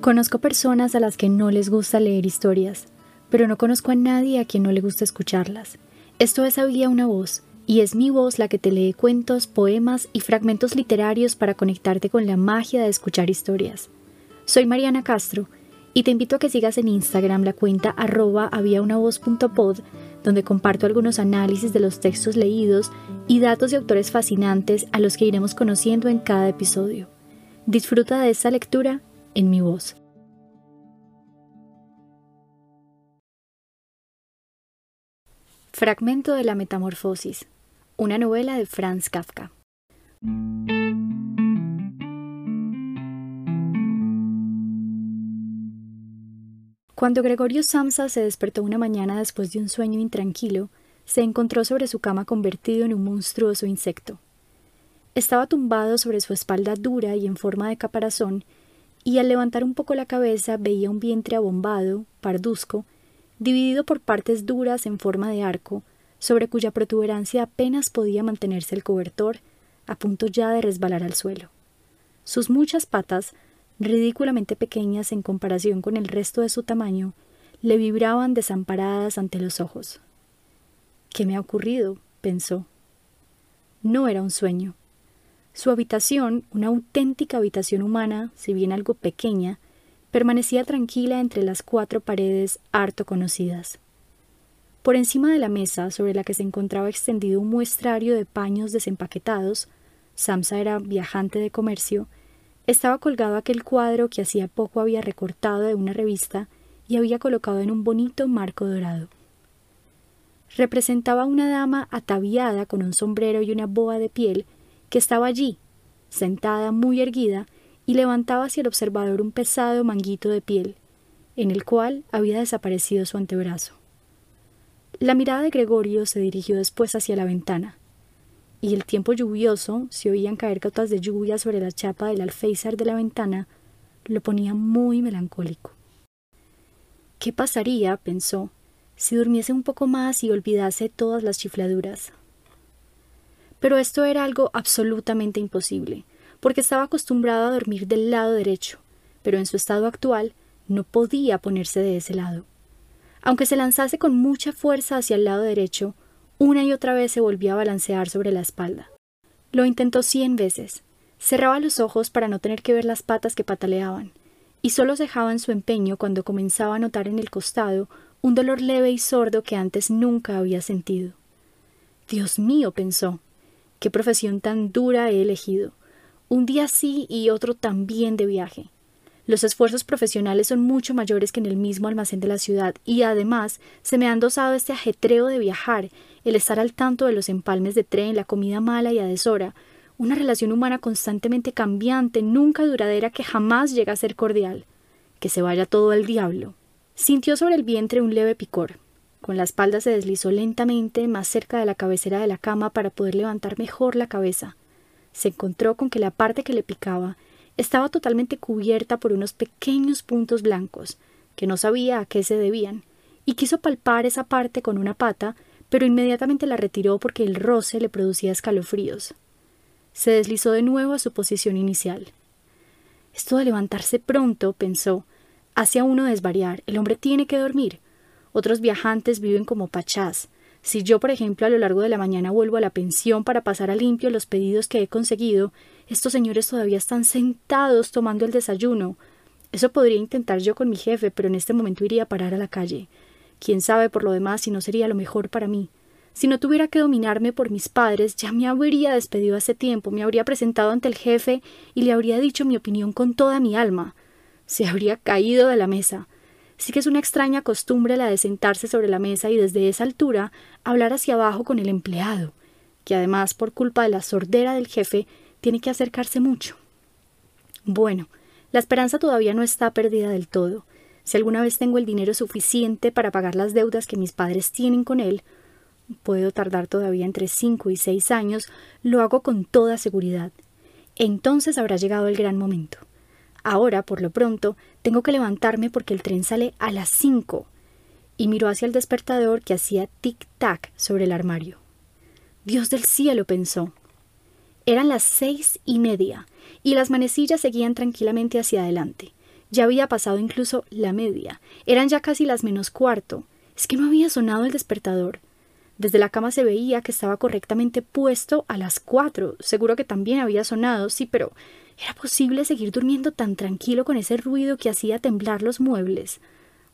Conozco personas a las que no les gusta leer historias, pero no conozco a nadie a quien no le gusta escucharlas. Esto es Había una voz, y es mi voz la que te lee cuentos, poemas y fragmentos literarios para conectarte con la magia de escuchar historias. Soy Mariana Castro y te invito a que sigas en Instagram la cuenta arroba habiaunavoz.pod donde comparto algunos análisis de los textos leídos y datos de autores fascinantes a los que iremos conociendo en cada episodio. Disfruta de esta lectura en mi voz. Fragmento de la Metamorfosis una novela de Franz Kafka. Cuando Gregorio Samsa se despertó una mañana después de un sueño intranquilo, se encontró sobre su cama convertido en un monstruoso insecto. Estaba tumbado sobre su espalda dura y en forma de caparazón, y al levantar un poco la cabeza veía un vientre abombado, parduzco, dividido por partes duras en forma de arco, sobre cuya protuberancia apenas podía mantenerse el cobertor, a punto ya de resbalar al suelo. Sus muchas patas, ridículamente pequeñas en comparación con el resto de su tamaño, le vibraban desamparadas ante los ojos. ¿Qué me ha ocurrido? pensó. No era un sueño. Su habitación, una auténtica habitación humana, si bien algo pequeña, permanecía tranquila entre las cuatro paredes harto conocidas. Por encima de la mesa, sobre la que se encontraba extendido un muestrario de paños desempaquetados, Samsa era viajante de comercio, estaba colgado aquel cuadro que hacía poco había recortado de una revista y había colocado en un bonito marco dorado. Representaba a una dama ataviada con un sombrero y una boa de piel que estaba allí, sentada muy erguida, y levantaba hacia el observador un pesado manguito de piel, en el cual había desaparecido su antebrazo. La mirada de Gregorio se dirigió después hacia la ventana, y el tiempo lluvioso, se oían caer gotas de lluvia sobre la chapa del alféizar de la ventana, lo ponía muy melancólico. ¿Qué pasaría, pensó, si durmiese un poco más y olvidase todas las chifladuras? Pero esto era algo absolutamente imposible, porque estaba acostumbrado a dormir del lado derecho, pero en su estado actual no podía ponerse de ese lado. Aunque se lanzase con mucha fuerza hacia el lado derecho, una y otra vez se volvía a balancear sobre la espalda. Lo intentó cien veces. Cerraba los ojos para no tener que ver las patas que pataleaban, y solo cejaba en su empeño cuando comenzaba a notar en el costado un dolor leve y sordo que antes nunca había sentido. Dios mío, pensó, qué profesión tan dura he elegido. Un día sí y otro también de viaje. Los esfuerzos profesionales son mucho mayores que en el mismo almacén de la ciudad y además se me han dosado este ajetreo de viajar, el estar al tanto de los empalmes de tren, la comida mala y a deshora, una relación humana constantemente cambiante, nunca duradera, que jamás llega a ser cordial. Que se vaya todo al diablo. Sintió sobre el vientre un leve picor. Con la espalda se deslizó lentamente más cerca de la cabecera de la cama para poder levantar mejor la cabeza. Se encontró con que la parte que le picaba estaba totalmente cubierta por unos pequeños puntos blancos, que no sabía a qué se debían, y quiso palpar esa parte con una pata, pero inmediatamente la retiró porque el roce le producía escalofríos. Se deslizó de nuevo a su posición inicial. Esto de levantarse pronto, pensó, hace uno desvariar. El hombre tiene que dormir. Otros viajantes viven como pachás, si yo, por ejemplo, a lo largo de la mañana vuelvo a la pensión para pasar a limpio los pedidos que he conseguido, estos señores todavía están sentados tomando el desayuno. Eso podría intentar yo con mi jefe, pero en este momento iría a parar a la calle. Quién sabe por lo demás si no sería lo mejor para mí. Si no tuviera que dominarme por mis padres, ya me habría despedido hace tiempo, me habría presentado ante el jefe y le habría dicho mi opinión con toda mi alma. Se habría caído de la mesa. Sí que es una extraña costumbre la de sentarse sobre la mesa y desde esa altura hablar hacia abajo con el empleado, que además por culpa de la sordera del jefe tiene que acercarse mucho. Bueno, la esperanza todavía no está perdida del todo. Si alguna vez tengo el dinero suficiente para pagar las deudas que mis padres tienen con él, puedo tardar todavía entre cinco y seis años, lo hago con toda seguridad. Entonces habrá llegado el gran momento. Ahora, por lo pronto, tengo que levantarme porque el tren sale a las cinco. Y miró hacia el despertador que hacía tic-tac sobre el armario. Dios del cielo, pensó. Eran las seis y media, y las manecillas seguían tranquilamente hacia adelante. Ya había pasado incluso la media. Eran ya casi las menos cuarto. Es que no había sonado el despertador. Desde la cama se veía que estaba correctamente puesto a las cuatro. Seguro que también había sonado, sí, pero ¿era posible seguir durmiendo tan tranquilo con ese ruido que hacía temblar los muebles?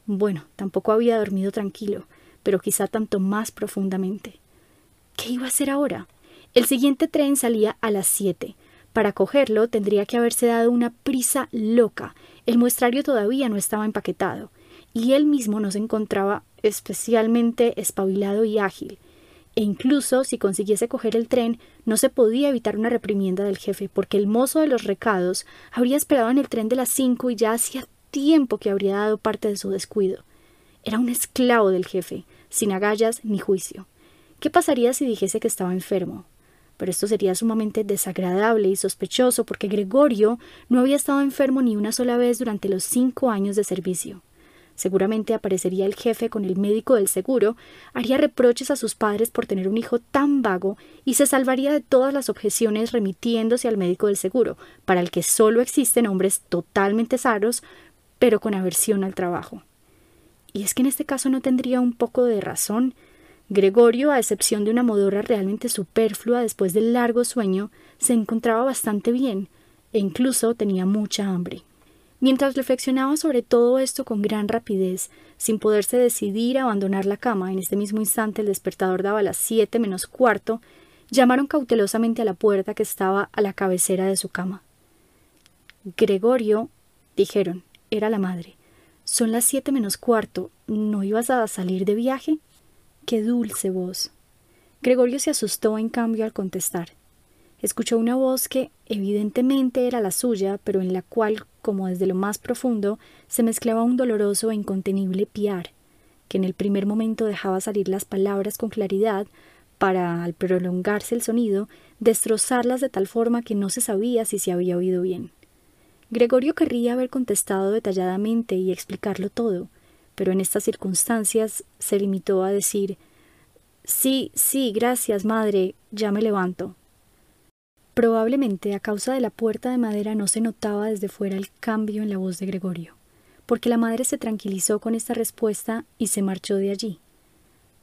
Bueno, tampoco había dormido tranquilo, pero quizá tanto más profundamente. ¿Qué iba a hacer ahora? El siguiente tren salía a las siete. Para cogerlo tendría que haberse dado una prisa loca. El muestrario todavía no estaba empaquetado, y él mismo no se encontraba especialmente espabilado y ágil. E incluso si consiguiese coger el tren, no se podía evitar una reprimienda del jefe, porque el mozo de los recados habría esperado en el tren de las cinco y ya hacía tiempo que habría dado parte de su descuido. Era un esclavo del jefe, sin agallas ni juicio. ¿Qué pasaría si dijese que estaba enfermo? Pero esto sería sumamente desagradable y sospechoso porque Gregorio no había estado enfermo ni una sola vez durante los cinco años de servicio. Seguramente aparecería el jefe con el médico del seguro, haría reproches a sus padres por tener un hijo tan vago y se salvaría de todas las objeciones remitiéndose al médico del seguro, para el que solo existen hombres totalmente sanos, pero con aversión al trabajo. Y es que en este caso no tendría un poco de razón. Gregorio, a excepción de una modorra realmente superflua después del largo sueño, se encontraba bastante bien, e incluso tenía mucha hambre. Mientras reflexionaba sobre todo esto con gran rapidez, sin poderse decidir a abandonar la cama, en este mismo instante el despertador daba las siete menos cuarto, llamaron cautelosamente a la puerta que estaba a la cabecera de su cama. Gregorio, dijeron, era la madre. Son las siete menos cuarto. ¿No ibas a salir de viaje? Qué dulce voz. Gregorio se asustó en cambio al contestar. Escuchó una voz que evidentemente era la suya, pero en la cual, como desde lo más profundo, se mezclaba un doloroso e incontenible piar, que en el primer momento dejaba salir las palabras con claridad, para, al prolongarse el sonido, destrozarlas de tal forma que no se sabía si se había oído bien. Gregorio querría haber contestado detalladamente y explicarlo todo, pero en estas circunstancias se limitó a decir Sí, sí, gracias, madre, ya me levanto. Probablemente a causa de la puerta de madera no se notaba desde fuera el cambio en la voz de Gregorio, porque la madre se tranquilizó con esta respuesta y se marchó de allí.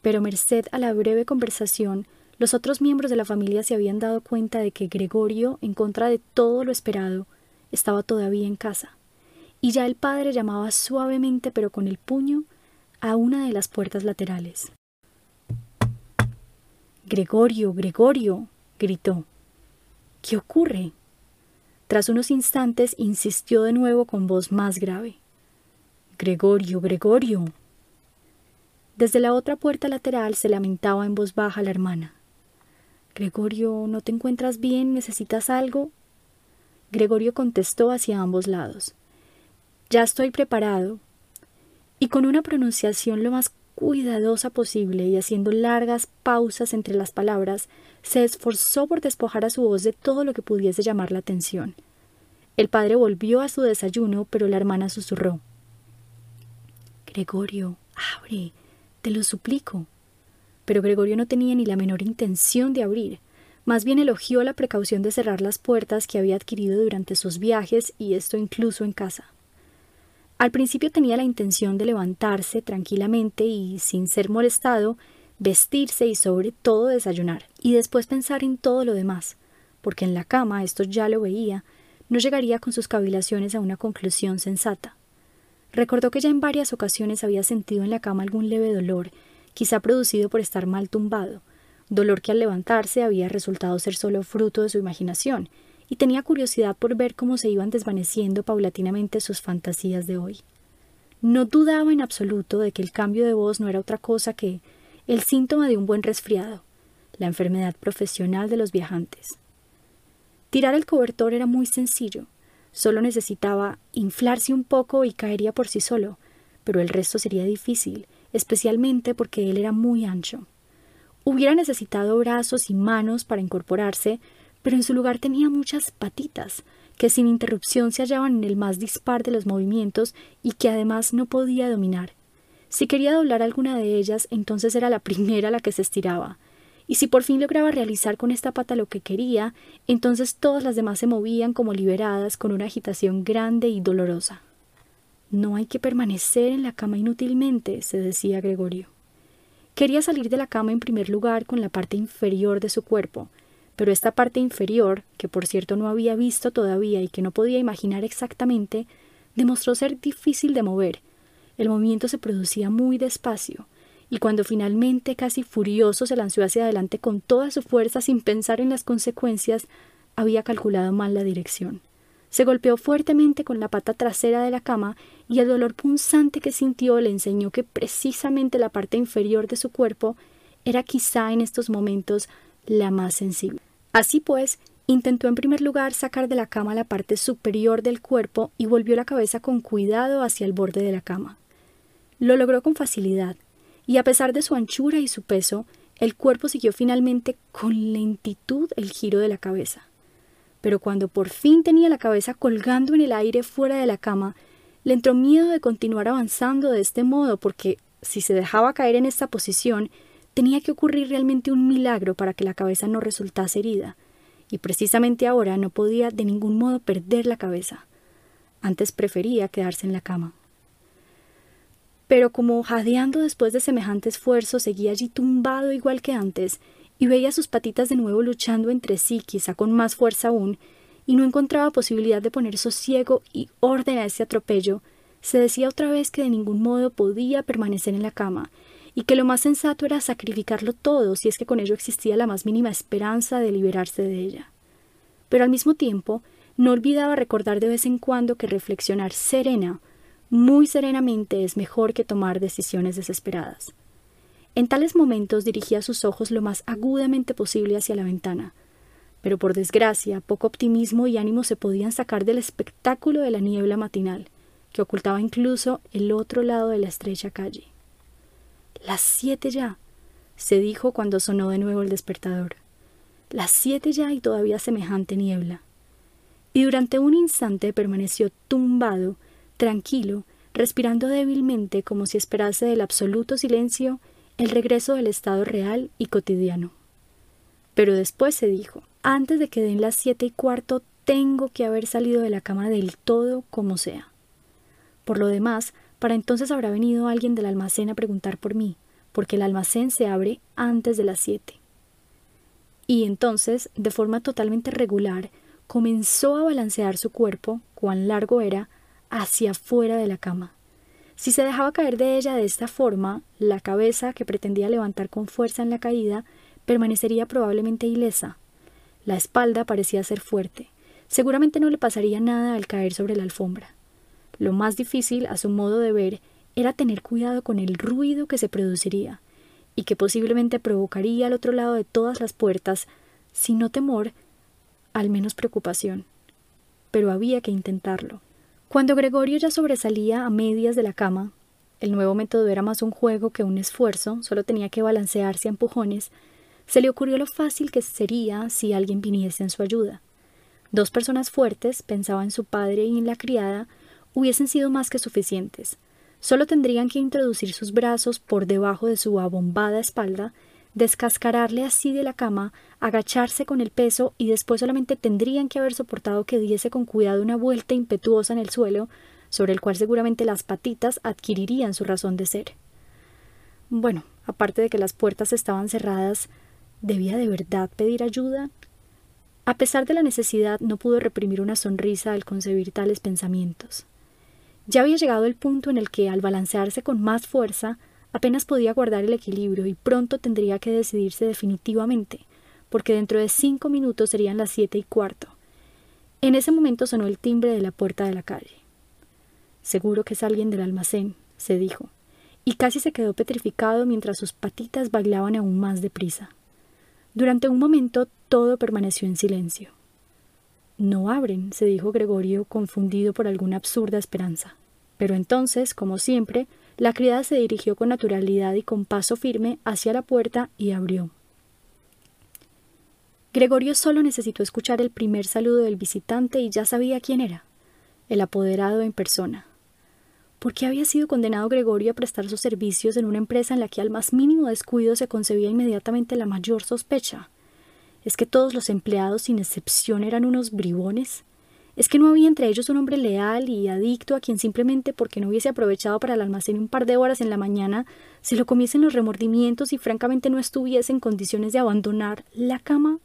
Pero merced a la breve conversación, los otros miembros de la familia se habían dado cuenta de que Gregorio, en contra de todo lo esperado, estaba todavía en casa, y ya el padre llamaba suavemente pero con el puño a una de las puertas laterales. Gregorio, Gregorio, gritó. ¿Qué ocurre? Tras unos instantes insistió de nuevo con voz más grave. Gregorio, Gregorio. Desde la otra puerta lateral se lamentaba en voz baja la hermana. Gregorio, ¿no te encuentras bien? ¿Necesitas algo? Gregorio contestó hacia ambos lados. Ya estoy preparado. Y con una pronunciación lo más cuidadosa posible y haciendo largas pausas entre las palabras, se esforzó por despojar a su voz de todo lo que pudiese llamar la atención. El padre volvió a su desayuno, pero la hermana susurró. Gregorio, abre, te lo suplico. Pero Gregorio no tenía ni la menor intención de abrir. Más bien elogió la precaución de cerrar las puertas que había adquirido durante sus viajes y esto incluso en casa. Al principio tenía la intención de levantarse tranquilamente y, sin ser molestado, vestirse y sobre todo desayunar, y después pensar en todo lo demás, porque en la cama, esto ya lo veía, no llegaría con sus cavilaciones a una conclusión sensata. Recordó que ya en varias ocasiones había sentido en la cama algún leve dolor, quizá producido por estar mal tumbado, dolor que al levantarse había resultado ser solo fruto de su imaginación, y tenía curiosidad por ver cómo se iban desvaneciendo paulatinamente sus fantasías de hoy. No dudaba en absoluto de que el cambio de voz no era otra cosa que el síntoma de un buen resfriado, la enfermedad profesional de los viajantes. Tirar el cobertor era muy sencillo, solo necesitaba inflarse un poco y caería por sí solo, pero el resto sería difícil, especialmente porque él era muy ancho. Hubiera necesitado brazos y manos para incorporarse, pero en su lugar tenía muchas patitas, que sin interrupción se hallaban en el más dispar de los movimientos y que además no podía dominar. Si quería doblar alguna de ellas, entonces era la primera la que se estiraba, y si por fin lograba realizar con esta pata lo que quería, entonces todas las demás se movían como liberadas con una agitación grande y dolorosa. No hay que permanecer en la cama inútilmente, se decía Gregorio. Quería salir de la cama en primer lugar con la parte inferior de su cuerpo, pero esta parte inferior, que por cierto no había visto todavía y que no podía imaginar exactamente, demostró ser difícil de mover. El movimiento se producía muy despacio, y cuando finalmente, casi furioso, se lanzó hacia adelante con toda su fuerza sin pensar en las consecuencias, había calculado mal la dirección. Se golpeó fuertemente con la pata trasera de la cama y el dolor punzante que sintió le enseñó que precisamente la parte inferior de su cuerpo era quizá en estos momentos la más sensible. Así pues, intentó en primer lugar sacar de la cama la parte superior del cuerpo y volvió la cabeza con cuidado hacia el borde de la cama. Lo logró con facilidad, y a pesar de su anchura y su peso, el cuerpo siguió finalmente con lentitud el giro de la cabeza pero cuando por fin tenía la cabeza colgando en el aire fuera de la cama, le entró miedo de continuar avanzando de este modo, porque si se dejaba caer en esta posición, tenía que ocurrir realmente un milagro para que la cabeza no resultase herida, y precisamente ahora no podía de ningún modo perder la cabeza. Antes prefería quedarse en la cama. Pero como jadeando después de semejante esfuerzo seguía allí tumbado igual que antes, y veía sus patitas de nuevo luchando entre sí, quizá con más fuerza aún, y no encontraba posibilidad de poner sosiego y orden a ese atropello, se decía otra vez que de ningún modo podía permanecer en la cama, y que lo más sensato era sacrificarlo todo si es que con ello existía la más mínima esperanza de liberarse de ella. Pero al mismo tiempo, no olvidaba recordar de vez en cuando que reflexionar serena, muy serenamente, es mejor que tomar decisiones desesperadas. En tales momentos dirigía sus ojos lo más agudamente posible hacia la ventana, pero por desgracia poco optimismo y ánimo se podían sacar del espectáculo de la niebla matinal, que ocultaba incluso el otro lado de la estrecha calle. Las siete ya, se dijo cuando sonó de nuevo el despertador. Las siete ya y todavía semejante niebla. Y durante un instante permaneció tumbado, tranquilo, respirando débilmente como si esperase del absoluto silencio el regreso del estado real y cotidiano. Pero después se dijo, antes de que den las siete y cuarto tengo que haber salido de la cama del todo como sea. Por lo demás, para entonces habrá venido alguien del almacén a preguntar por mí, porque el almacén se abre antes de las siete. Y entonces, de forma totalmente regular, comenzó a balancear su cuerpo, cuán largo era, hacia fuera de la cama. Si se dejaba caer de ella de esta forma, la cabeza, que pretendía levantar con fuerza en la caída, permanecería probablemente ilesa. La espalda parecía ser fuerte. Seguramente no le pasaría nada al caer sobre la alfombra. Lo más difícil, a su modo de ver, era tener cuidado con el ruido que se produciría, y que posiblemente provocaría al otro lado de todas las puertas, si no temor, al menos preocupación. Pero había que intentarlo. Cuando Gregorio ya sobresalía a medias de la cama, el nuevo método era más un juego que un esfuerzo, solo tenía que balancearse a empujones, se le ocurrió lo fácil que sería si alguien viniese en su ayuda. Dos personas fuertes, pensaba en su padre y en la criada, hubiesen sido más que suficientes. Solo tendrían que introducir sus brazos por debajo de su abombada espalda descascararle así de la cama, agacharse con el peso y después solamente tendrían que haber soportado que diese con cuidado una vuelta impetuosa en el suelo, sobre el cual seguramente las patitas adquirirían su razón de ser. Bueno, aparte de que las puertas estaban cerradas, ¿debía de verdad pedir ayuda? A pesar de la necesidad, no pudo reprimir una sonrisa al concebir tales pensamientos. Ya había llegado el punto en el que, al balancearse con más fuerza, Apenas podía guardar el equilibrio y pronto tendría que decidirse definitivamente, porque dentro de cinco minutos serían las siete y cuarto. En ese momento sonó el timbre de la puerta de la calle. Seguro que es alguien del almacén, se dijo, y casi se quedó petrificado mientras sus patitas bailaban aún más deprisa. Durante un momento todo permaneció en silencio. No abren, se dijo Gregorio, confundido por alguna absurda esperanza. Pero entonces, como siempre, la criada se dirigió con naturalidad y con paso firme hacia la puerta y abrió. Gregorio solo necesitó escuchar el primer saludo del visitante y ya sabía quién era, el apoderado en persona. ¿Por qué había sido condenado Gregorio a prestar sus servicios en una empresa en la que al más mínimo descuido se concebía inmediatamente la mayor sospecha? ¿Es que todos los empleados sin excepción eran unos bribones? ¿Es que no había entre ellos un hombre leal y adicto a quien simplemente porque no hubiese aprovechado para el almacén un par de horas en la mañana, se lo comiesen los remordimientos y francamente no estuviese en condiciones de abandonar la cama?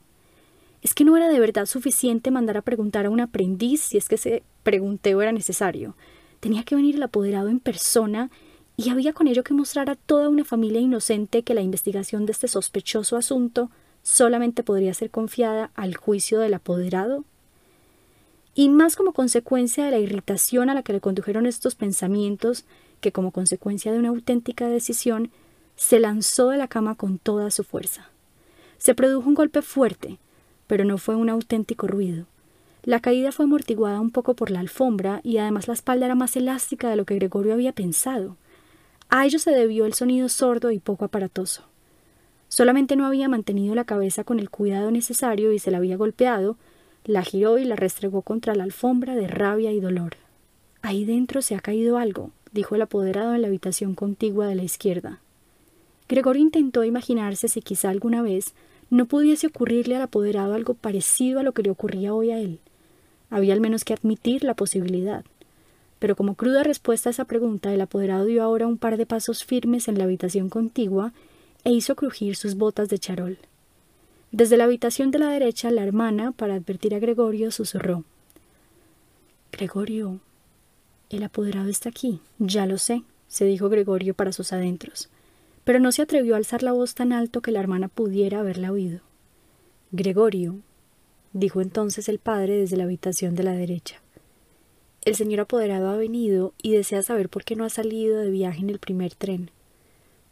¿Es que no era de verdad suficiente mandar a preguntar a un aprendiz si es que ese pregunteo era necesario? Tenía que venir el apoderado en persona y había con ello que mostrar a toda una familia inocente que la investigación de este sospechoso asunto solamente podría ser confiada al juicio del apoderado. Y más como consecuencia de la irritación a la que le condujeron estos pensamientos, que como consecuencia de una auténtica decisión, se lanzó de la cama con toda su fuerza. Se produjo un golpe fuerte, pero no fue un auténtico ruido. La caída fue amortiguada un poco por la alfombra y además la espalda era más elástica de lo que Gregorio había pensado. A ello se debió el sonido sordo y poco aparatoso. Solamente no había mantenido la cabeza con el cuidado necesario y se la había golpeado, la giró y la restregó contra la alfombra de rabia y dolor. Ahí dentro se ha caído algo, dijo el apoderado en la habitación contigua de la izquierda. Gregorio intentó imaginarse si quizá alguna vez no pudiese ocurrirle al apoderado algo parecido a lo que le ocurría hoy a él. Había al menos que admitir la posibilidad. Pero como cruda respuesta a esa pregunta, el apoderado dio ahora un par de pasos firmes en la habitación contigua e hizo crujir sus botas de charol. Desde la habitación de la derecha, la hermana, para advertir a Gregorio, susurró Gregorio, el apoderado está aquí. Ya lo sé, se dijo Gregorio para sus adentros, pero no se atrevió a alzar la voz tan alto que la hermana pudiera haberla oído. Gregorio, dijo entonces el padre desde la habitación de la derecha. El señor apoderado ha venido y desea saber por qué no ha salido de viaje en el primer tren.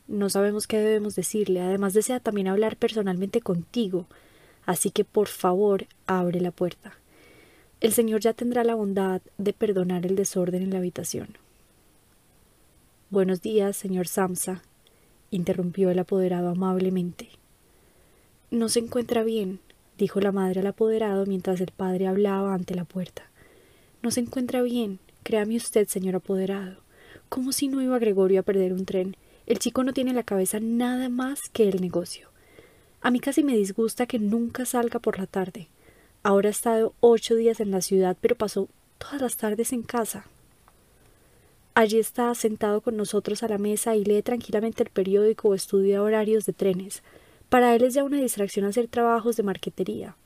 No sabemos qué debemos decirle, además desea también hablar personalmente contigo, así que por favor abre la puerta. El señor ya tendrá la bondad de perdonar el desorden en la habitación. Buenos días, señor Samsa, interrumpió el apoderado amablemente. No se encuentra bien, dijo la madre al apoderado mientras el padre hablaba ante la puerta. No se encuentra bien, créame usted, señor apoderado. ¿Cómo si no iba Gregorio a perder un tren? El chico no tiene en la cabeza nada más que el negocio. A mí casi me disgusta que nunca salga por la tarde. Ahora ha estado ocho días en la ciudad, pero pasó todas las tardes en casa. Allí está sentado con nosotros a la mesa y lee tranquilamente el periódico o estudia horarios de trenes. Para él es ya una distracción hacer trabajos de marquetería.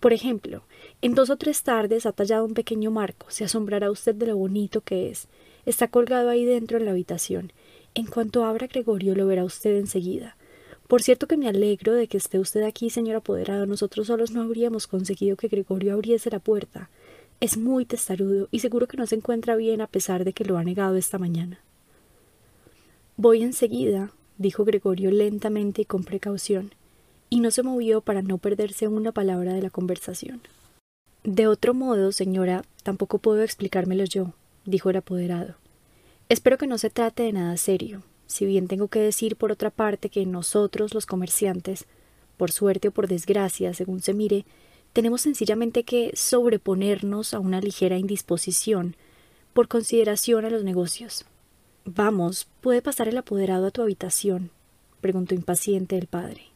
Por ejemplo, en dos o tres tardes ha tallado un pequeño marco, se asombrará usted de lo bonito que es. Está colgado ahí dentro en la habitación. En cuanto abra Gregorio lo verá usted enseguida. Por cierto que me alegro de que esté usted aquí, señor apoderado. Nosotros solos no habríamos conseguido que Gregorio abriese la puerta. Es muy testarudo y seguro que no se encuentra bien a pesar de que lo ha negado esta mañana. Voy enseguida, dijo Gregorio lentamente y con precaución y no se movió para no perderse una palabra de la conversación. De otro modo, señora, tampoco puedo explicármelo yo, dijo el apoderado. Espero que no se trate de nada serio, si bien tengo que decir por otra parte que nosotros, los comerciantes, por suerte o por desgracia, según se mire, tenemos sencillamente que sobreponernos a una ligera indisposición por consideración a los negocios. Vamos, ¿puede pasar el apoderado a tu habitación? preguntó impaciente el padre.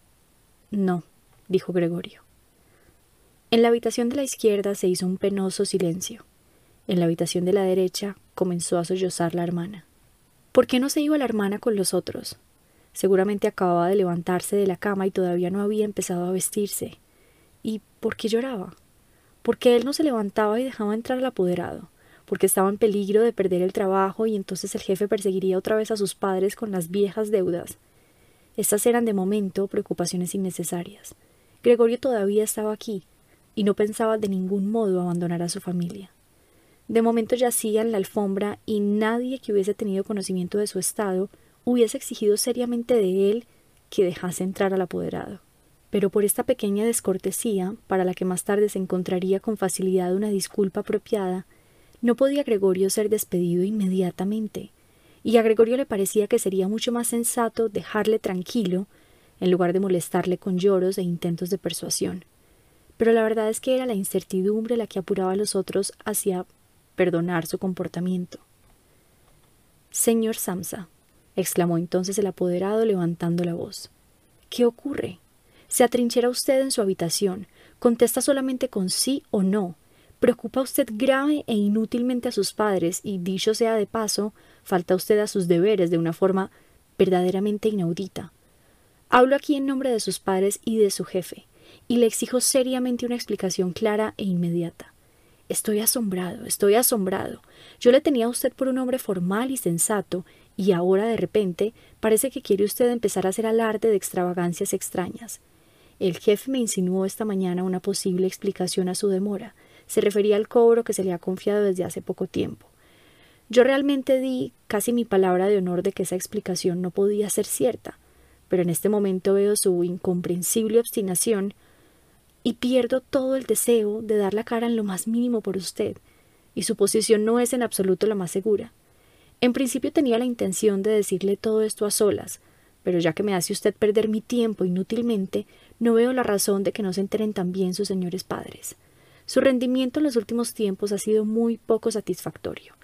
No, dijo Gregorio. En la habitación de la izquierda se hizo un penoso silencio. En la habitación de la derecha comenzó a sollozar la hermana. ¿Por qué no se iba la hermana con los otros? Seguramente acababa de levantarse de la cama y todavía no había empezado a vestirse. ¿Y por qué lloraba? Porque él no se levantaba y dejaba entrar al apoderado, porque estaba en peligro de perder el trabajo y entonces el jefe perseguiría otra vez a sus padres con las viejas deudas. Estas eran de momento preocupaciones innecesarias. Gregorio todavía estaba aquí, y no pensaba de ningún modo abandonar a su familia. De momento yacía en la alfombra y nadie que hubiese tenido conocimiento de su estado hubiese exigido seriamente de él que dejase entrar al apoderado. Pero por esta pequeña descortesía, para la que más tarde se encontraría con facilidad una disculpa apropiada, no podía Gregorio ser despedido inmediatamente, y a Gregorio le parecía que sería mucho más sensato dejarle tranquilo en lugar de molestarle con lloros e intentos de persuasión. Pero la verdad es que era la incertidumbre la que apuraba a los otros hacia perdonar su comportamiento. Señor Samsa, exclamó entonces el apoderado levantando la voz. ¿Qué ocurre? Se atrinchera usted en su habitación, contesta solamente con sí o no, Preocupa usted grave e inútilmente a sus padres y, dicho sea de paso, falta usted a sus deberes de una forma verdaderamente inaudita. Hablo aquí en nombre de sus padres y de su jefe, y le exijo seriamente una explicación clara e inmediata. Estoy asombrado, estoy asombrado. Yo le tenía a usted por un hombre formal y sensato, y ahora de repente parece que quiere usted empezar a hacer alarde de extravagancias extrañas. El jefe me insinuó esta mañana una posible explicación a su demora. Se refería al cobro que se le ha confiado desde hace poco tiempo. Yo realmente di casi mi palabra de honor de que esa explicación no podía ser cierta, pero en este momento veo su incomprensible obstinación y pierdo todo el deseo de dar la cara en lo más mínimo por usted, y su posición no es en absoluto la más segura. En principio tenía la intención de decirle todo esto a solas, pero ya que me hace usted perder mi tiempo inútilmente, no veo la razón de que no se enteren también sus señores padres. Su rendimiento en los últimos tiempos ha sido muy poco satisfactorio.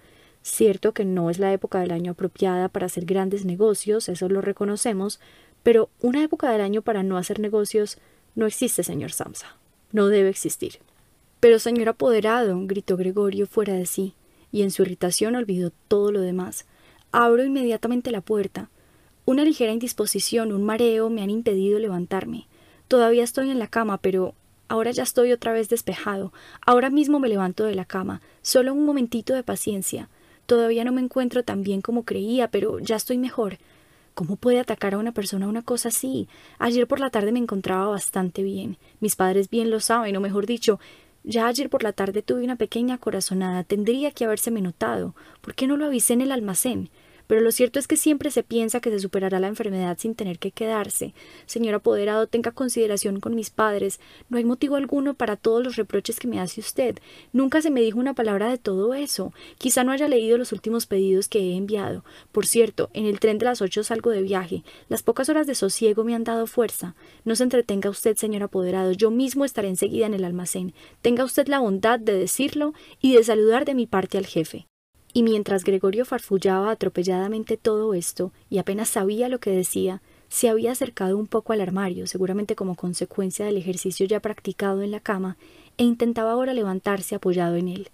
Cierto que no es la época del año apropiada para hacer grandes negocios, eso lo reconocemos, pero una época del año para no hacer negocios no existe, señor Samsa. No debe existir. Pero, señor apoderado, gritó Gregorio fuera de sí, y en su irritación olvidó todo lo demás. Abro inmediatamente la puerta. Una ligera indisposición, un mareo me han impedido levantarme. Todavía estoy en la cama, pero ahora ya estoy otra vez despejado. Ahora mismo me levanto de la cama. Solo un momentito de paciencia. Todavía no me encuentro tan bien como creía, pero ya estoy mejor. ¿Cómo puede atacar a una persona una cosa así? Ayer por la tarde me encontraba bastante bien. Mis padres bien lo saben, o mejor dicho, ya ayer por la tarde tuve una pequeña corazonada. Tendría que habérseme notado. ¿Por qué no lo avisé en el almacén? Pero lo cierto es que siempre se piensa que se superará la enfermedad sin tener que quedarse. Señor apoderado, tenga consideración con mis padres. No hay motivo alguno para todos los reproches que me hace usted. Nunca se me dijo una palabra de todo eso. Quizá no haya leído los últimos pedidos que he enviado. Por cierto, en el tren de las ocho salgo de viaje. Las pocas horas de sosiego me han dado fuerza. No se entretenga usted, señor apoderado. Yo mismo estaré enseguida en el almacén. Tenga usted la bondad de decirlo y de saludar de mi parte al jefe. Y mientras Gregorio farfullaba atropelladamente todo esto, y apenas sabía lo que decía, se había acercado un poco al armario, seguramente como consecuencia del ejercicio ya practicado en la cama, e intentaba ahora levantarse apoyado en él.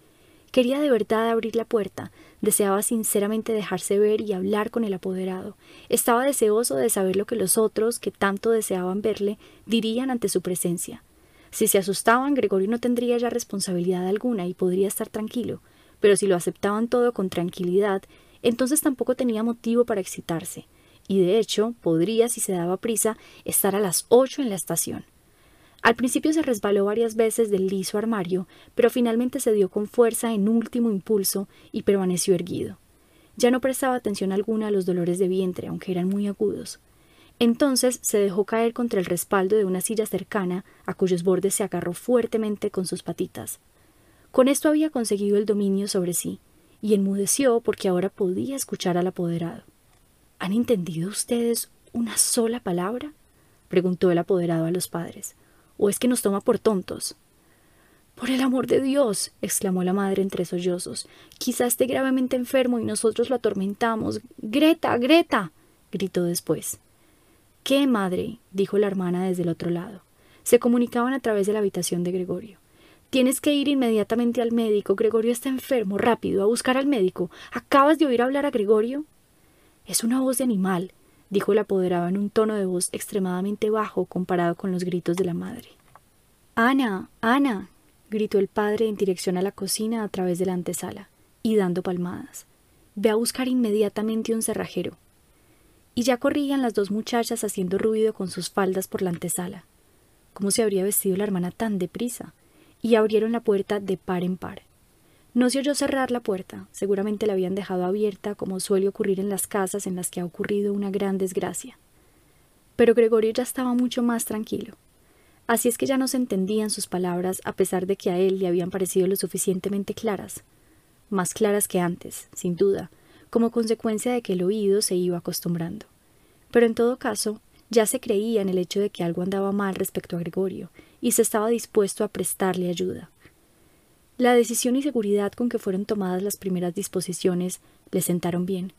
Quería de verdad abrir la puerta, deseaba sinceramente dejarse ver y hablar con el apoderado. Estaba deseoso de saber lo que los otros, que tanto deseaban verle, dirían ante su presencia. Si se asustaban, Gregorio no tendría ya responsabilidad alguna y podría estar tranquilo pero si lo aceptaban todo con tranquilidad, entonces tampoco tenía motivo para excitarse, y de hecho podría, si se daba prisa, estar a las ocho en la estación. Al principio se resbaló varias veces del liso armario, pero finalmente se dio con fuerza en último impulso y permaneció erguido. Ya no prestaba atención alguna a los dolores de vientre, aunque eran muy agudos. Entonces se dejó caer contra el respaldo de una silla cercana, a cuyos bordes se agarró fuertemente con sus patitas. Con esto había conseguido el dominio sobre sí, y enmudeció porque ahora podía escuchar al apoderado. ¿Han entendido ustedes una sola palabra? preguntó el apoderado a los padres. ¿O es que nos toma por tontos? Por el amor de Dios. exclamó la madre entre sollozos. Quizá esté gravemente enfermo y nosotros lo atormentamos. Greta. Greta. gritó después. ¿Qué, madre? dijo la hermana desde el otro lado. Se comunicaban a través de la habitación de Gregorio. Tienes que ir inmediatamente al médico. Gregorio está enfermo. Rápido, a buscar al médico. ¿Acabas de oír hablar a Gregorio? Es una voz de animal, dijo el apoderado en un tono de voz extremadamente bajo comparado con los gritos de la madre. Ana, Ana, gritó el padre en dirección a la cocina a través de la antesala, y dando palmadas. Ve a buscar inmediatamente un cerrajero. Y ya corrían las dos muchachas haciendo ruido con sus faldas por la antesala. ¿Cómo se habría vestido la hermana tan deprisa? Y abrieron la puerta de par en par. No se oyó cerrar la puerta, seguramente la habían dejado abierta como suele ocurrir en las casas en las que ha ocurrido una gran desgracia. Pero Gregorio ya estaba mucho más tranquilo. Así es que ya no se entendían sus palabras a pesar de que a él le habían parecido lo suficientemente claras, más claras que antes, sin duda, como consecuencia de que el oído se iba acostumbrando. Pero en todo caso, ya se creía en el hecho de que algo andaba mal respecto a Gregorio, y se estaba dispuesto a prestarle ayuda. La decisión y seguridad con que fueron tomadas las primeras disposiciones le sentaron bien.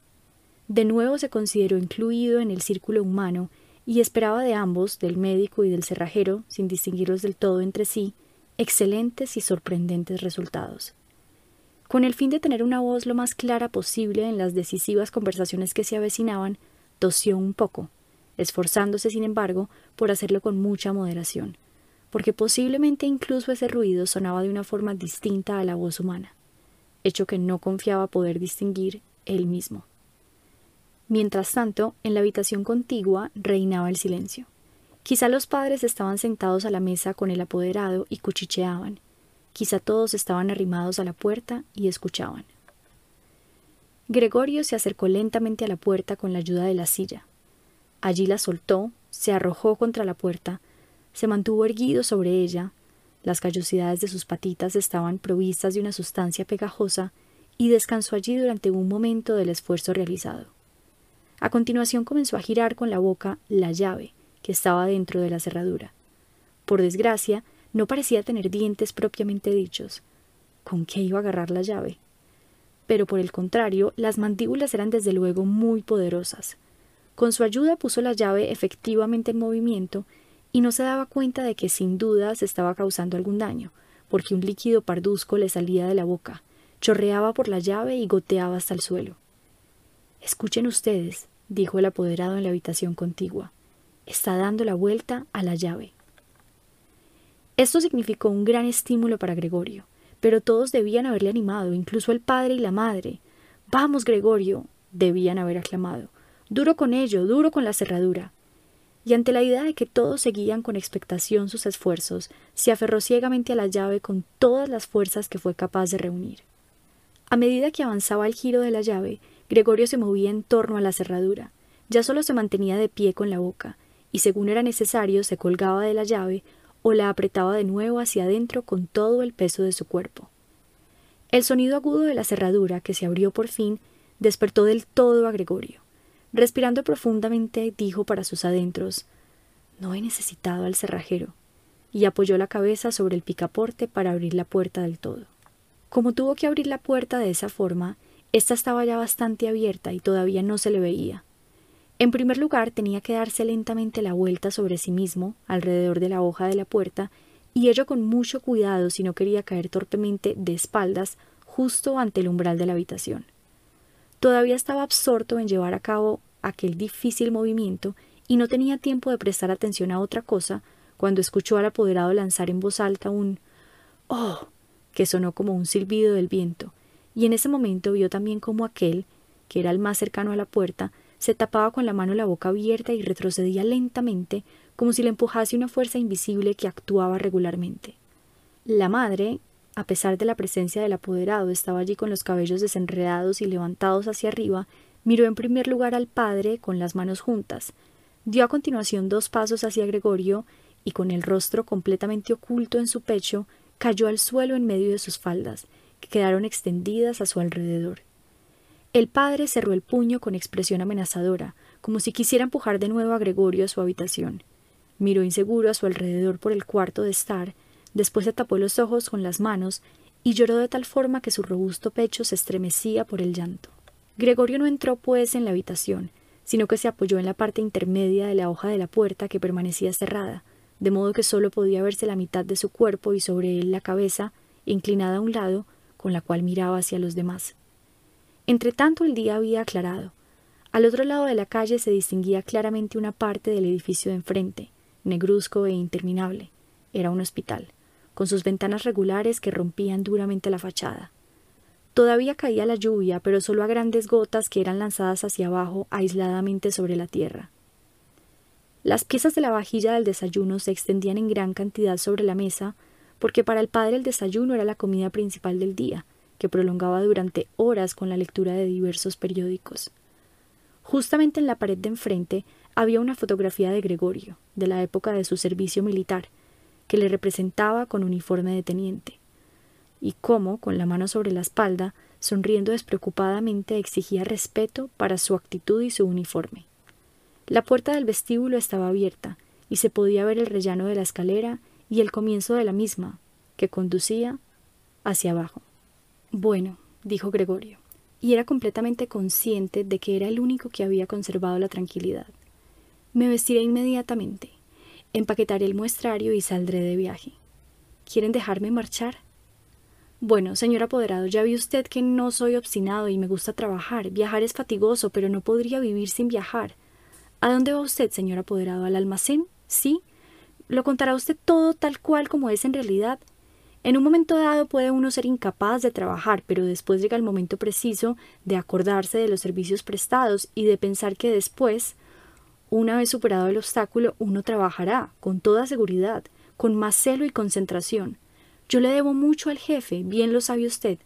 De nuevo se consideró incluido en el círculo humano y esperaba de ambos, del médico y del cerrajero, sin distinguirlos del todo entre sí, excelentes y sorprendentes resultados. Con el fin de tener una voz lo más clara posible en las decisivas conversaciones que se avecinaban, tosió un poco, esforzándose, sin embargo, por hacerlo con mucha moderación, porque posiblemente incluso ese ruido sonaba de una forma distinta a la voz humana, hecho que no confiaba poder distinguir él mismo. Mientras tanto, en la habitación contigua reinaba el silencio. Quizá los padres estaban sentados a la mesa con el apoderado y cuchicheaban. Quizá todos estaban arrimados a la puerta y escuchaban. Gregorio se acercó lentamente a la puerta con la ayuda de la silla. Allí la soltó, se arrojó contra la puerta, se mantuvo erguido sobre ella, las callosidades de sus patitas estaban provistas de una sustancia pegajosa y descansó allí durante un momento del esfuerzo realizado. A continuación comenzó a girar con la boca la llave, que estaba dentro de la cerradura. Por desgracia, no parecía tener dientes propiamente dichos. ¿Con qué iba a agarrar la llave? Pero por el contrario, las mandíbulas eran desde luego muy poderosas. Con su ayuda puso la llave efectivamente en movimiento y no se daba cuenta de que sin duda se estaba causando algún daño, porque un líquido parduzco le salía de la boca, chorreaba por la llave y goteaba hasta el suelo. Escuchen ustedes, dijo el apoderado en la habitación contigua está dando la vuelta a la llave. Esto significó un gran estímulo para Gregorio, pero todos debían haberle animado, incluso el padre y la madre. Vamos, Gregorio, debían haber aclamado. Duro con ello, duro con la cerradura. Y ante la idea de que todos seguían con expectación sus esfuerzos, se aferró ciegamente a la llave con todas las fuerzas que fue capaz de reunir. A medida que avanzaba el giro de la llave, Gregorio se movía en torno a la cerradura. Ya solo se mantenía de pie con la boca, y según era necesario se colgaba de la llave o la apretaba de nuevo hacia adentro con todo el peso de su cuerpo. El sonido agudo de la cerradura, que se abrió por fin, despertó del todo a Gregorio. Respirando profundamente, dijo para sus adentros No he necesitado al cerrajero, y apoyó la cabeza sobre el picaporte para abrir la puerta del todo. Como tuvo que abrir la puerta de esa forma, ésta estaba ya bastante abierta y todavía no se le veía. En primer lugar, tenía que darse lentamente la vuelta sobre sí mismo, alrededor de la hoja de la puerta, y ello con mucho cuidado si no quería caer torpemente de espaldas justo ante el umbral de la habitación. Todavía estaba absorto en llevar a cabo aquel difícil movimiento y no tenía tiempo de prestar atención a otra cosa cuando escuchó al apoderado lanzar en voz alta un ¡Oh! que sonó como un silbido del viento, y en ese momento vio también como aquel, que era el más cercano a la puerta, se tapaba con la mano la boca abierta y retrocedía lentamente, como si le empujase una fuerza invisible que actuaba regularmente. La madre, a pesar de la presencia del apoderado, estaba allí con los cabellos desenredados y levantados hacia arriba, miró en primer lugar al padre con las manos juntas, dio a continuación dos pasos hacia Gregorio y con el rostro completamente oculto en su pecho, cayó al suelo en medio de sus faldas, que quedaron extendidas a su alrededor. El padre cerró el puño con expresión amenazadora, como si quisiera empujar de nuevo a Gregorio a su habitación. Miró inseguro a su alrededor por el cuarto de estar, después se tapó los ojos con las manos y lloró de tal forma que su robusto pecho se estremecía por el llanto. Gregorio no entró, pues, en la habitación, sino que se apoyó en la parte intermedia de la hoja de la puerta que permanecía cerrada, de modo que sólo podía verse la mitad de su cuerpo y sobre él la cabeza, inclinada a un lado, con la cual miraba hacia los demás. Entretanto el día había aclarado. Al otro lado de la calle se distinguía claramente una parte del edificio de enfrente, negruzco e interminable. Era un hospital, con sus ventanas regulares que rompían duramente la fachada. Todavía caía la lluvia, pero solo a grandes gotas que eran lanzadas hacia abajo aisladamente sobre la tierra. Las piezas de la vajilla del desayuno se extendían en gran cantidad sobre la mesa, porque para el padre el desayuno era la comida principal del día, que prolongaba durante horas con la lectura de diversos periódicos. Justamente en la pared de enfrente había una fotografía de Gregorio, de la época de su servicio militar, que le representaba con uniforme de teniente, y cómo, con la mano sobre la espalda, sonriendo despreocupadamente, exigía respeto para su actitud y su uniforme. La puerta del vestíbulo estaba abierta, y se podía ver el rellano de la escalera y el comienzo de la misma, que conducía hacia abajo. Bueno, dijo Gregorio, y era completamente consciente de que era el único que había conservado la tranquilidad. Me vestiré inmediatamente, empaquetaré el muestrario y saldré de viaje. ¿Quieren dejarme marchar? Bueno, señor apoderado, ya vi usted que no soy obstinado y me gusta trabajar. Viajar es fatigoso, pero no podría vivir sin viajar. ¿A dónde va usted, señor apoderado? ¿Al almacén? Sí. ¿Lo contará usted todo tal cual como es en realidad? En un momento dado puede uno ser incapaz de trabajar, pero después llega el momento preciso de acordarse de los servicios prestados y de pensar que después, una vez superado el obstáculo, uno trabajará, con toda seguridad, con más celo y concentración. Yo le debo mucho al jefe, bien lo sabe usted.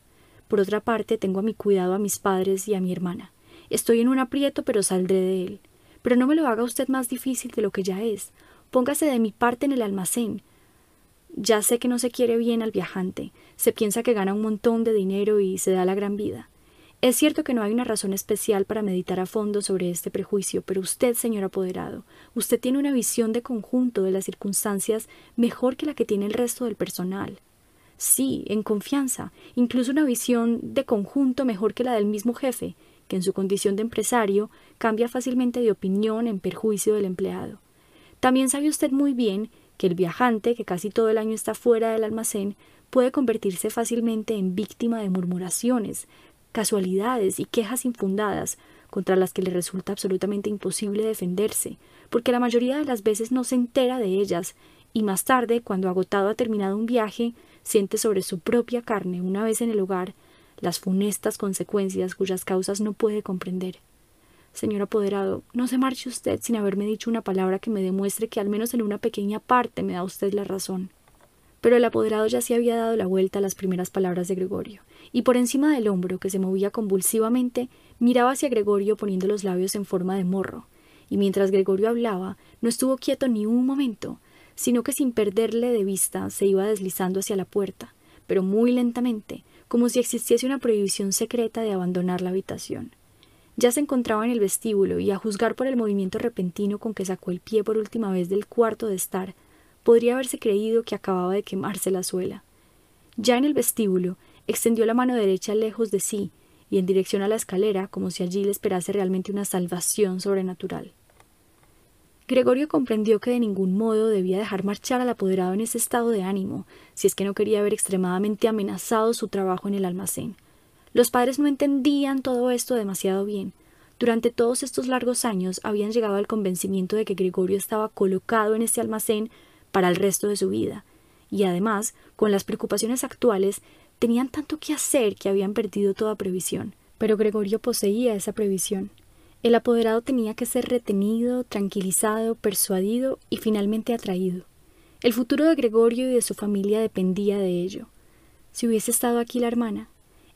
Por otra parte, tengo a mi cuidado a mis padres y a mi hermana. Estoy en un aprieto, pero saldré de él. Pero no me lo haga usted más difícil de lo que ya es. Póngase de mi parte en el almacén. Ya sé que no se quiere bien al viajante, se piensa que gana un montón de dinero y se da la gran vida. Es cierto que no hay una razón especial para meditar a fondo sobre este prejuicio, pero usted, señor apoderado, usted tiene una visión de conjunto de las circunstancias mejor que la que tiene el resto del personal. Sí, en confianza, incluso una visión de conjunto mejor que la del mismo jefe, que en su condición de empresario cambia fácilmente de opinión en perjuicio del empleado. También sabe usted muy bien que el viajante, que casi todo el año está fuera del almacén, puede convertirse fácilmente en víctima de murmuraciones, casualidades y quejas infundadas contra las que le resulta absolutamente imposible defenderse, porque la mayoría de las veces no se entera de ellas, y más tarde, cuando agotado ha terminado un viaje, siente sobre su propia carne, una vez en el hogar, las funestas consecuencias cuyas causas no puede comprender. Señor apoderado, no se marche usted sin haberme dicho una palabra que me demuestre que al menos en una pequeña parte me da usted la razón. Pero el apoderado ya se había dado la vuelta a las primeras palabras de Gregorio, y por encima del hombro, que se movía convulsivamente, miraba hacia Gregorio poniendo los labios en forma de morro, y mientras Gregorio hablaba, no estuvo quieto ni un momento, sino que sin perderle de vista se iba deslizando hacia la puerta, pero muy lentamente, como si existiese una prohibición secreta de abandonar la habitación. Ya se encontraba en el vestíbulo y, a juzgar por el movimiento repentino con que sacó el pie por última vez del cuarto de estar, podría haberse creído que acababa de quemarse la suela. Ya en el vestíbulo, extendió la mano derecha lejos de sí y en dirección a la escalera, como si allí le esperase realmente una salvación sobrenatural. Gregorio comprendió que de ningún modo debía dejar marchar al apoderado en ese estado de ánimo, si es que no quería ver extremadamente amenazado su trabajo en el almacén. Los padres no entendían todo esto demasiado bien. Durante todos estos largos años habían llegado al convencimiento de que Gregorio estaba colocado en ese almacén para el resto de su vida, y además, con las preocupaciones actuales, tenían tanto que hacer que habían perdido toda previsión. Pero Gregorio poseía esa previsión. El apoderado tenía que ser retenido, tranquilizado, persuadido y finalmente atraído. El futuro de Gregorio y de su familia dependía de ello. Si hubiese estado aquí la hermana,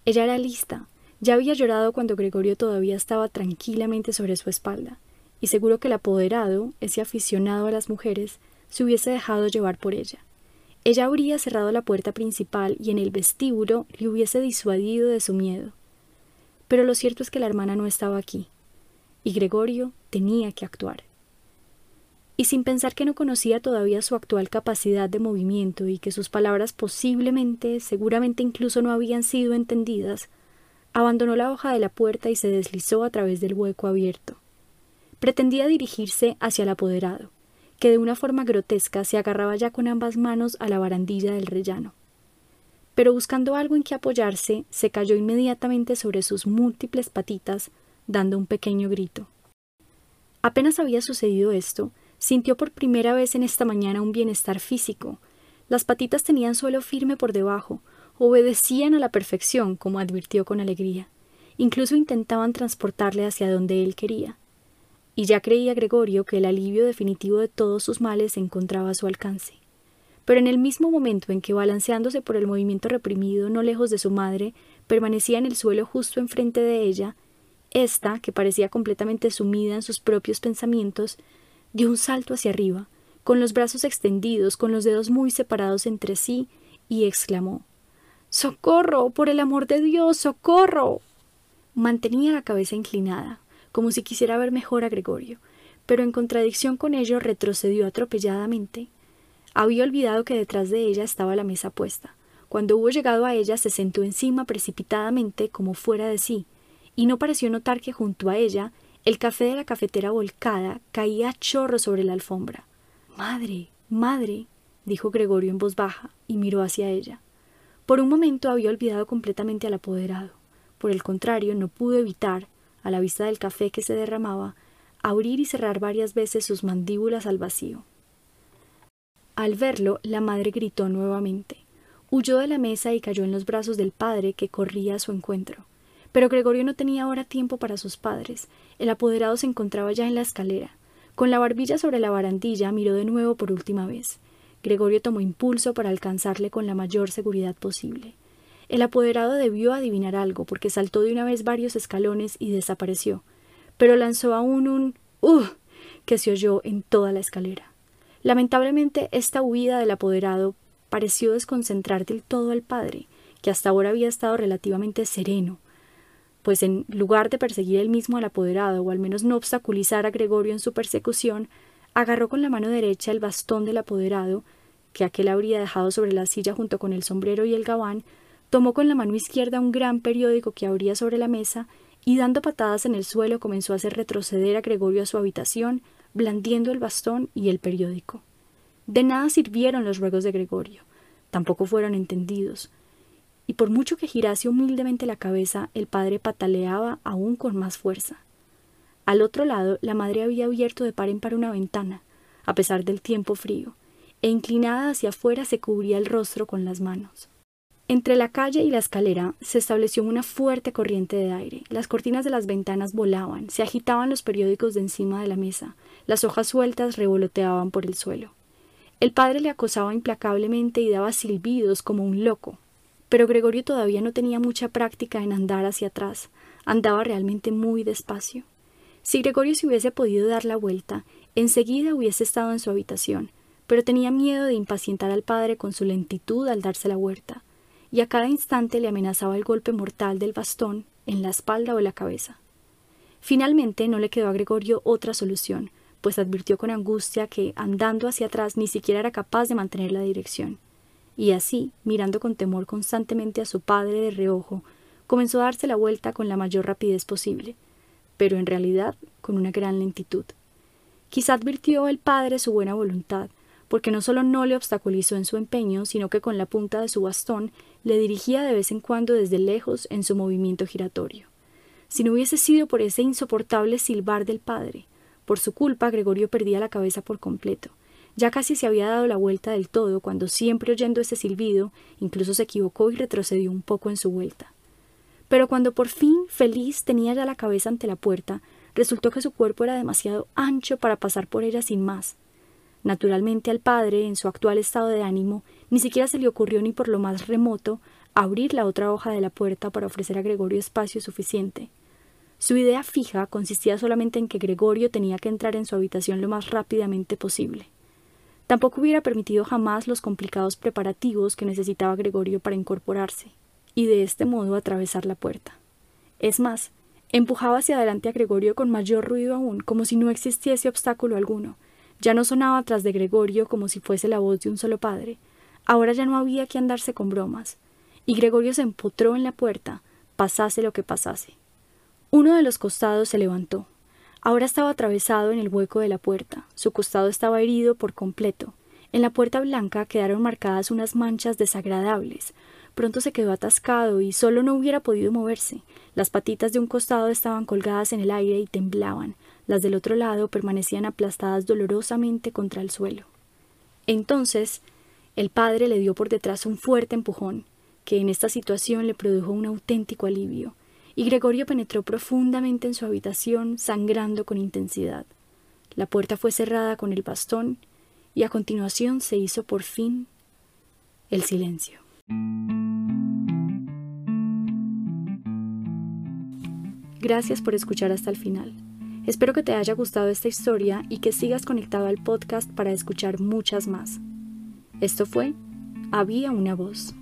ella era lista. Ya había llorado cuando Gregorio todavía estaba tranquilamente sobre su espalda, y seguro que el apoderado, ese aficionado a las mujeres, se hubiese dejado llevar por ella. Ella habría cerrado la puerta principal y en el vestíbulo le hubiese disuadido de su miedo. Pero lo cierto es que la hermana no estaba aquí, y Gregorio tenía que actuar. Y sin pensar que no conocía todavía su actual capacidad de movimiento y que sus palabras posiblemente, seguramente incluso no habían sido entendidas, abandonó la hoja de la puerta y se deslizó a través del hueco abierto. Pretendía dirigirse hacia el apoderado, que de una forma grotesca se agarraba ya con ambas manos a la barandilla del rellano. Pero buscando algo en que apoyarse, se cayó inmediatamente sobre sus múltiples patitas, dando un pequeño grito. Apenas había sucedido esto, Sintió por primera vez en esta mañana un bienestar físico. Las patitas tenían suelo firme por debajo, obedecían a la perfección, como advirtió con alegría. Incluso intentaban transportarle hacia donde él quería. Y ya creía Gregorio que el alivio definitivo de todos sus males se encontraba a su alcance. Pero en el mismo momento en que, balanceándose por el movimiento reprimido no lejos de su madre, permanecía en el suelo justo enfrente de ella, ésta, que parecía completamente sumida en sus propios pensamientos, dio un salto hacia arriba, con los brazos extendidos, con los dedos muy separados entre sí, y exclamó Socorro. por el amor de Dios. socorro. Mantenía la cabeza inclinada, como si quisiera ver mejor a Gregorio, pero en contradicción con ello retrocedió atropelladamente. Había olvidado que detrás de ella estaba la mesa puesta. Cuando hubo llegado a ella se sentó encima precipitadamente como fuera de sí, y no pareció notar que junto a ella el café de la cafetera volcada caía a chorro sobre la alfombra. Madre, madre, dijo Gregorio en voz baja, y miró hacia ella. Por un momento había olvidado completamente al apoderado. Por el contrario, no pudo evitar, a la vista del café que se derramaba, abrir y cerrar varias veces sus mandíbulas al vacío. Al verlo, la madre gritó nuevamente. Huyó de la mesa y cayó en los brazos del padre que corría a su encuentro. Pero Gregorio no tenía ahora tiempo para sus padres. El apoderado se encontraba ya en la escalera. Con la barbilla sobre la barandilla miró de nuevo por última vez. Gregorio tomó impulso para alcanzarle con la mayor seguridad posible. El apoderado debió adivinar algo, porque saltó de una vez varios escalones y desapareció, pero lanzó aún un ¡Uh! que se oyó en toda la escalera. Lamentablemente, esta huida del apoderado pareció desconcentrar del todo al padre, que hasta ahora había estado relativamente sereno, pues en lugar de perseguir él mismo al apoderado, o al menos no obstaculizar a Gregorio en su persecución, agarró con la mano derecha el bastón del apoderado, que aquel habría dejado sobre la silla junto con el sombrero y el gabán, tomó con la mano izquierda un gran periódico que abría sobre la mesa y dando patadas en el suelo comenzó a hacer retroceder a Gregorio a su habitación, blandiendo el bastón y el periódico. De nada sirvieron los ruegos de Gregorio, tampoco fueron entendidos, y por mucho que girase humildemente la cabeza, el padre pataleaba aún con más fuerza. Al otro lado, la madre había abierto de par en par una ventana, a pesar del tiempo frío, e inclinada hacia afuera se cubría el rostro con las manos. Entre la calle y la escalera se estableció una fuerte corriente de aire. Las cortinas de las ventanas volaban, se agitaban los periódicos de encima de la mesa, las hojas sueltas revoloteaban por el suelo. El padre le acosaba implacablemente y daba silbidos como un loco, pero Gregorio todavía no tenía mucha práctica en andar hacia atrás, andaba realmente muy despacio. Si Gregorio se hubiese podido dar la vuelta, enseguida hubiese estado en su habitación, pero tenía miedo de impacientar al padre con su lentitud al darse la vuelta, y a cada instante le amenazaba el golpe mortal del bastón en la espalda o la cabeza. Finalmente no le quedó a Gregorio otra solución, pues advirtió con angustia que, andando hacia atrás, ni siquiera era capaz de mantener la dirección y así, mirando con temor constantemente a su padre de reojo, comenzó a darse la vuelta con la mayor rapidez posible, pero en realidad con una gran lentitud. Quizá advirtió el padre su buena voluntad, porque no solo no le obstaculizó en su empeño, sino que con la punta de su bastón le dirigía de vez en cuando desde lejos en su movimiento giratorio. Si no hubiese sido por ese insoportable silbar del padre, por su culpa Gregorio perdía la cabeza por completo, ya casi se había dado la vuelta del todo cuando, siempre oyendo ese silbido, incluso se equivocó y retrocedió un poco en su vuelta. Pero cuando por fin, feliz, tenía ya la cabeza ante la puerta, resultó que su cuerpo era demasiado ancho para pasar por ella sin más. Naturalmente al padre, en su actual estado de ánimo, ni siquiera se le ocurrió ni por lo más remoto abrir la otra hoja de la puerta para ofrecer a Gregorio espacio suficiente. Su idea fija consistía solamente en que Gregorio tenía que entrar en su habitación lo más rápidamente posible. Tampoco hubiera permitido jamás los complicados preparativos que necesitaba Gregorio para incorporarse, y de este modo atravesar la puerta. Es más, empujaba hacia adelante a Gregorio con mayor ruido aún, como si no existiese obstáculo alguno. Ya no sonaba tras de Gregorio como si fuese la voz de un solo padre. Ahora ya no había que andarse con bromas. Y Gregorio se empotró en la puerta, pasase lo que pasase. Uno de los costados se levantó, Ahora estaba atravesado en el hueco de la puerta. Su costado estaba herido por completo. En la puerta blanca quedaron marcadas unas manchas desagradables. Pronto se quedó atascado y solo no hubiera podido moverse. Las patitas de un costado estaban colgadas en el aire y temblaban. Las del otro lado permanecían aplastadas dolorosamente contra el suelo. Entonces, el padre le dio por detrás un fuerte empujón, que en esta situación le produjo un auténtico alivio y Gregorio penetró profundamente en su habitación, sangrando con intensidad. La puerta fue cerrada con el bastón y a continuación se hizo por fin el silencio. Gracias por escuchar hasta el final. Espero que te haya gustado esta historia y que sigas conectado al podcast para escuchar muchas más. Esto fue Había una voz.